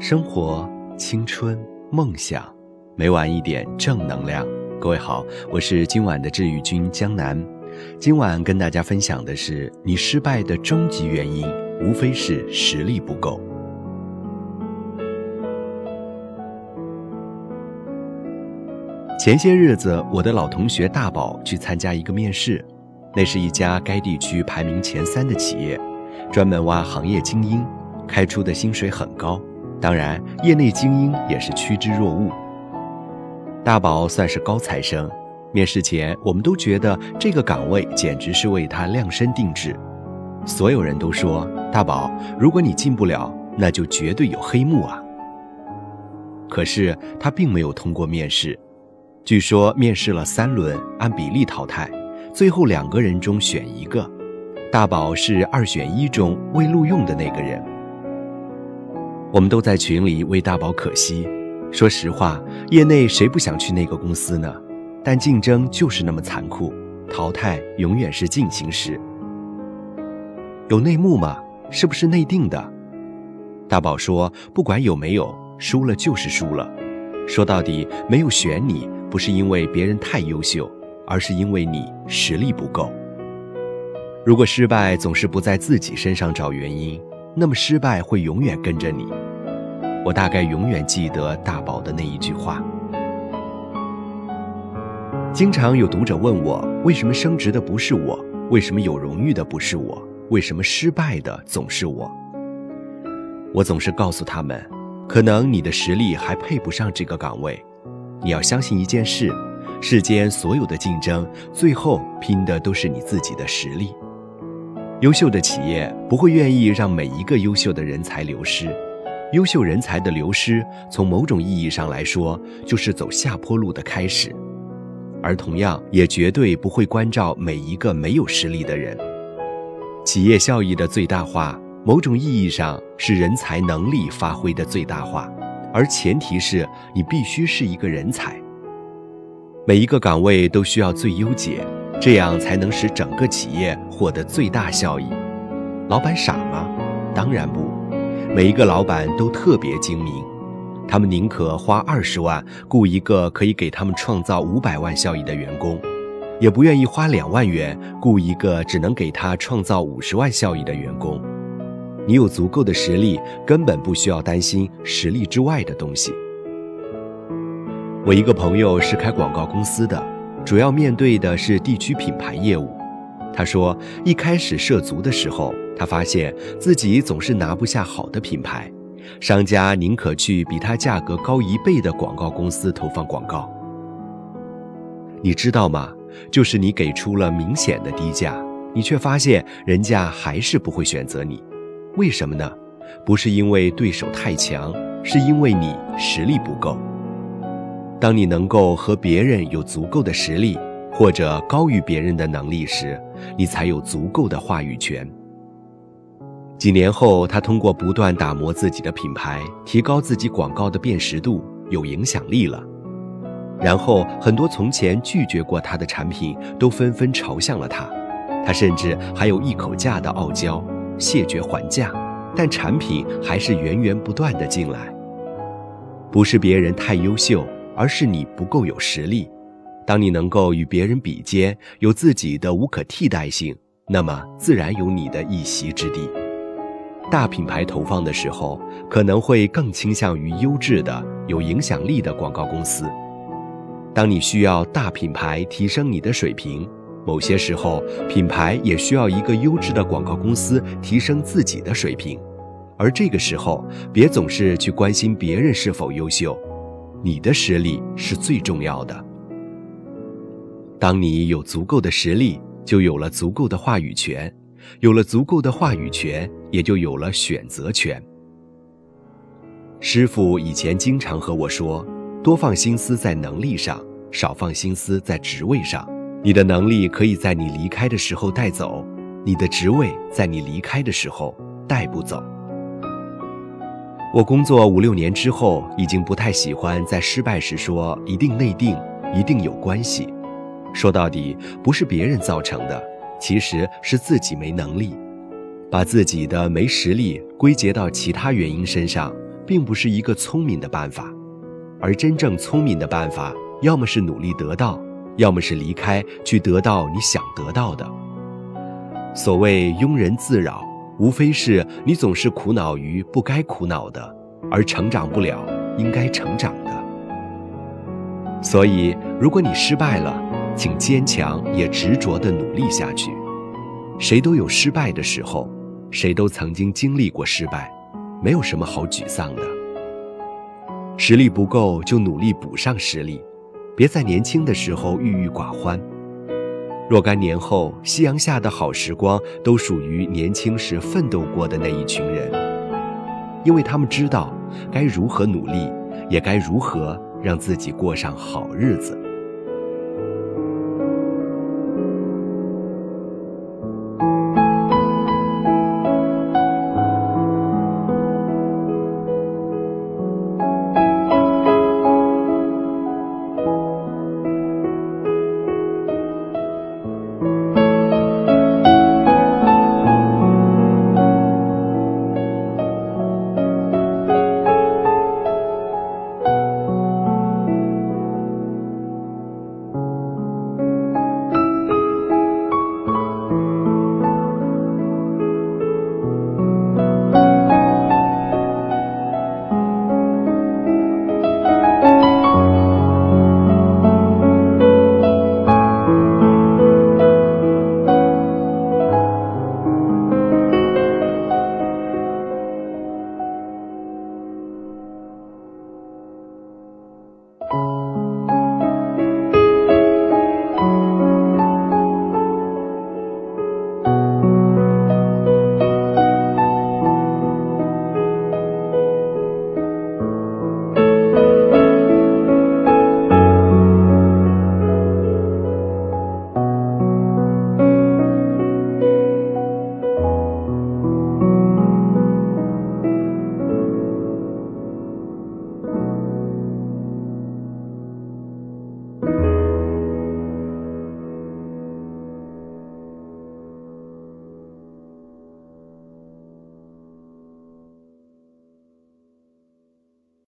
生活、青春、梦想，每晚一点正能量。各位好，我是今晚的治愈君江南。今晚跟大家分享的是，你失败的终极原因，无非是实力不够。前些日子，我的老同学大宝去参加一个面试，那是一家该地区排名前三的企业，专门挖行业精英，开出的薪水很高。当然，业内精英也是趋之若鹜。大宝算是高材生，面试前我们都觉得这个岗位简直是为他量身定制。所有人都说：“大宝，如果你进不了，那就绝对有黑幕啊。”可是他并没有通过面试，据说面试了三轮，按比例淘汰，最后两个人中选一个，大宝是二选一中未录用的那个人。我们都在群里为大宝可惜。说实话，业内谁不想去那个公司呢？但竞争就是那么残酷，淘汰永远是进行时。有内幕吗？是不是内定的？大宝说：“不管有没有，输了就是输了。说到底，没有选你，不是因为别人太优秀，而是因为你实力不够。如果失败总是不在自己身上找原因。”那么失败会永远跟着你。我大概永远记得大宝的那一句话。经常有读者问我，为什么升职的不是我？为什么有荣誉的不是我？为什么失败的总是我？我总是告诉他们，可能你的实力还配不上这个岗位。你要相信一件事：世间所有的竞争，最后拼的都是你自己的实力。优秀的企业不会愿意让每一个优秀的人才流失，优秀人才的流失，从某种意义上来说，就是走下坡路的开始，而同样也绝对不会关照每一个没有实力的人。企业效益的最大化，某种意义上是人才能力发挥的最大化，而前提是你必须是一个人才。每一个岗位都需要最优解。这样才能使整个企业获得最大效益。老板傻吗？当然不。每一个老板都特别精明，他们宁可花二十万雇一个可以给他们创造五百万效益的员工，也不愿意花两万元雇一个只能给他创造五十万效益的员工。你有足够的实力，根本不需要担心实力之外的东西。我一个朋友是开广告公司的。主要面对的是地区品牌业务。他说，一开始涉足的时候，他发现自己总是拿不下好的品牌，商家宁可去比他价格高一倍的广告公司投放广告。你知道吗？就是你给出了明显的低价，你却发现人家还是不会选择你。为什么呢？不是因为对手太强，是因为你实力不够。当你能够和别人有足够的实力，或者高于别人的能力时，你才有足够的话语权。几年后，他通过不断打磨自己的品牌，提高自己广告的辨识度，有影响力了。然后，很多从前拒绝过他的产品都纷纷朝向了他，他甚至还有一口价的傲娇，谢绝还价，但产品还是源源不断的进来。不是别人太优秀。而是你不够有实力。当你能够与别人比肩，有自己的无可替代性，那么自然有你的一席之地。大品牌投放的时候，可能会更倾向于优质的、有影响力的广告公司。当你需要大品牌提升你的水平，某些时候品牌也需要一个优质的广告公司提升自己的水平。而这个时候，别总是去关心别人是否优秀。你的实力是最重要的。当你有足够的实力，就有了足够的话语权，有了足够的话语权，也就有了选择权。师傅以前经常和我说：“多放心思在能力上，少放心思在职位上。你的能力可以在你离开的时候带走，你的职位在你离开的时候带不走。”我工作五六年之后，已经不太喜欢在失败时说一定内定，一定有关系。说到底，不是别人造成的，其实是自己没能力。把自己的没实力归结到其他原因身上，并不是一个聪明的办法，而真正聪明的办法，要么是努力得到，要么是离开去得到你想得到的。所谓庸人自扰，无非是你总是苦恼于不该苦恼的，而成长不了应该成长的。所以，如果你失败了，请坚强也执着地努力下去。谁都有失败的时候，谁都曾经经历过失败，没有什么好沮丧的。实力不够就努力补上实力，别在年轻的时候郁郁寡欢。若干年后，夕阳下的好时光都属于年轻时奋斗过的那一群人，因为他们知道该如何努力，也该如何让自己过上好日子。